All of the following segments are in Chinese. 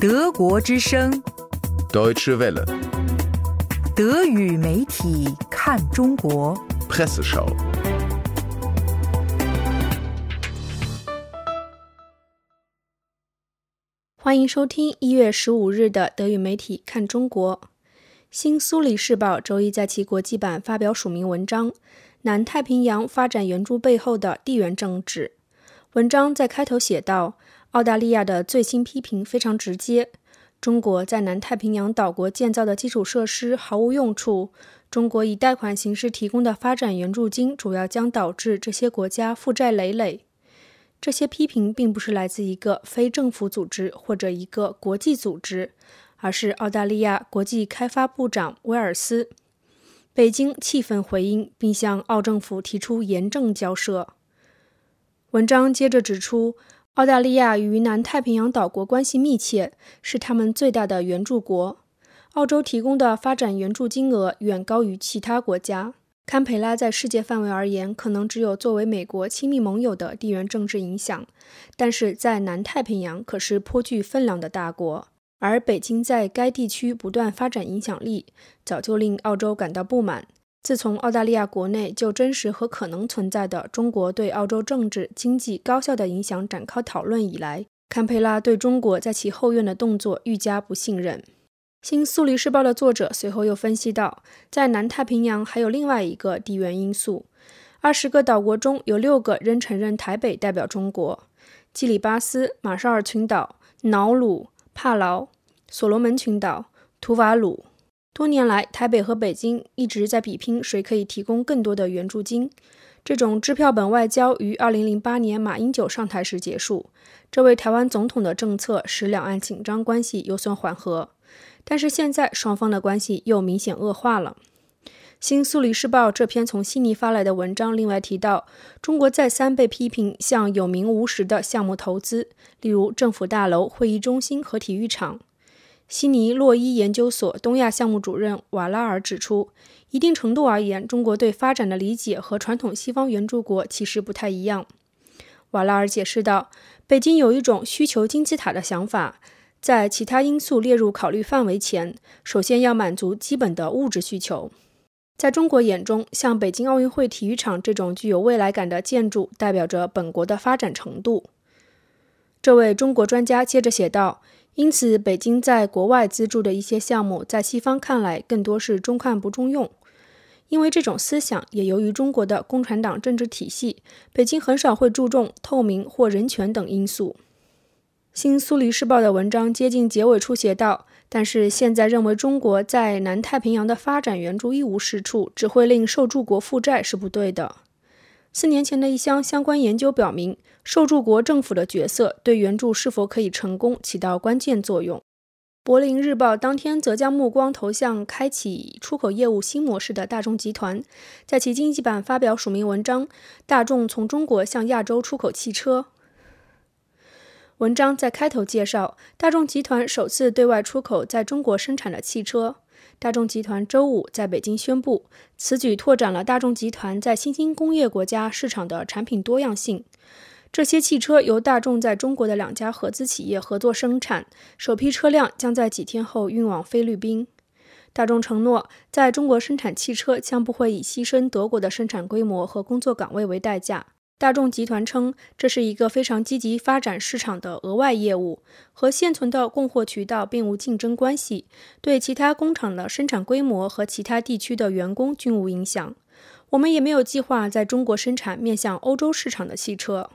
德国之声，Deutsche Welle, 德语媒体看中国。Presseschau. 欢迎收听一月十五日的德语媒体看中国。新苏黎世报周一在其国际版发表署名文章《南太平洋发展援助背后的地缘政治》。文章在开头写道：“澳大利亚的最新批评非常直接，中国在南太平洋岛国建造的基础设施毫无用处。中国以贷款形式提供的发展援助金，主要将导致这些国家负债累累。”这些批评并不是来自一个非政府组织或者一个国际组织，而是澳大利亚国际开发部长威尔斯。北京气愤回应，并向澳政府提出严正交涉。文章接着指出，澳大利亚与南太平洋岛国关系密切，是他们最大的援助国。澳洲提供的发展援助金额远高于其他国家。堪培拉在世界范围而言，可能只有作为美国亲密盟友的地缘政治影响，但是在南太平洋可是颇具分量的大国。而北京在该地区不断发展影响力，早就令澳洲感到不满。自从澳大利亚国内就真实和可能存在的中国对澳洲政治、经济高效的影响展开讨论以来，堪培拉对中国在其后院的动作愈加不信任。新苏黎世报的作者随后又分析到，在南太平洋还有另外一个地缘因素：二十个岛国中有六个仍承认台北代表中国，基里巴斯、马绍尔群岛、瑙鲁、帕劳、所罗门群岛、图瓦鲁。多年来，台北和北京一直在比拼谁可以提供更多的援助金。这种支票本外交于2008年马英九上台时结束。这位台湾总统的政策使两岸紧张关系有所缓和。但是现在双方的关系又明显恶化了。新苏黎世报这篇从悉尼发来的文章另外提到，中国再三被批评向有名无实的项目投资，例如政府大楼、会议中心和体育场。悉尼洛伊研究所东亚项目主任瓦拉尔指出，一定程度而言，中国对发展的理解和传统西方援助国其实不太一样。瓦拉尔解释道，北京有一种需求金字塔的想法。在其他因素列入考虑范围前，首先要满足基本的物质需求。在中国眼中，像北京奥运会体育场这种具有未来感的建筑，代表着本国的发展程度。这位中国专家接着写道：“因此，北京在国外资助的一些项目，在西方看来更多是中看不中用。因为这种思想，也由于中国的共产党政治体系，北京很少会注重透明或人权等因素。”新苏黎世报的文章接近结尾处写道：“但是现在认为中国在南太平洋的发展援助一无是处，只会令受助国负债是不对的。四年前的一项相关研究表明，受助国政府的角色对援助是否可以成功起到关键作用。”柏林日报当天则将目光投向开启出口业务新模式的大众集团，在其经济版发表署名文章：“大众从中国向亚洲出口汽车。”文章在开头介绍，大众集团首次对外出口在中国生产的汽车。大众集团周五在北京宣布，此举拓展了大众集团在新兴工业国家市场的产品多样性。这些汽车由大众在中国的两家合资企业合作生产，首批车辆将在几天后运往菲律宾。大众承诺，在中国生产汽车将不会以牺牲德国的生产规模和工作岗位为代价。大众集团称，这是一个非常积极发展市场的额外业务，和现存的供货渠道并无竞争关系，对其他工厂的生产规模和其他地区的员工均无影响。我们也没有计划在中国生产面向欧洲市场的汽车。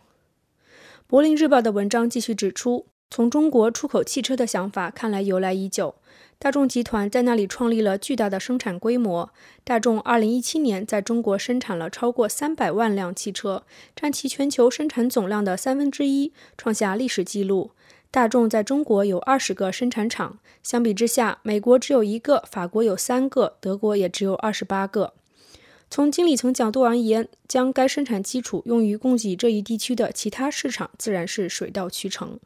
柏林日报的文章继续指出，从中国出口汽车的想法看来由来已久。大众集团在那里创立了巨大的生产规模。大众2017年在中国生产了超过300万辆汽车，占其全球生产总量的三分之一，创下历史记录。大众在中国有20个生产厂，相比之下，美国只有一个，法国有三个，德国也只有28个。从经理层角度而言，将该生产基础用于供给这一地区的其他市场，自然是水到渠成。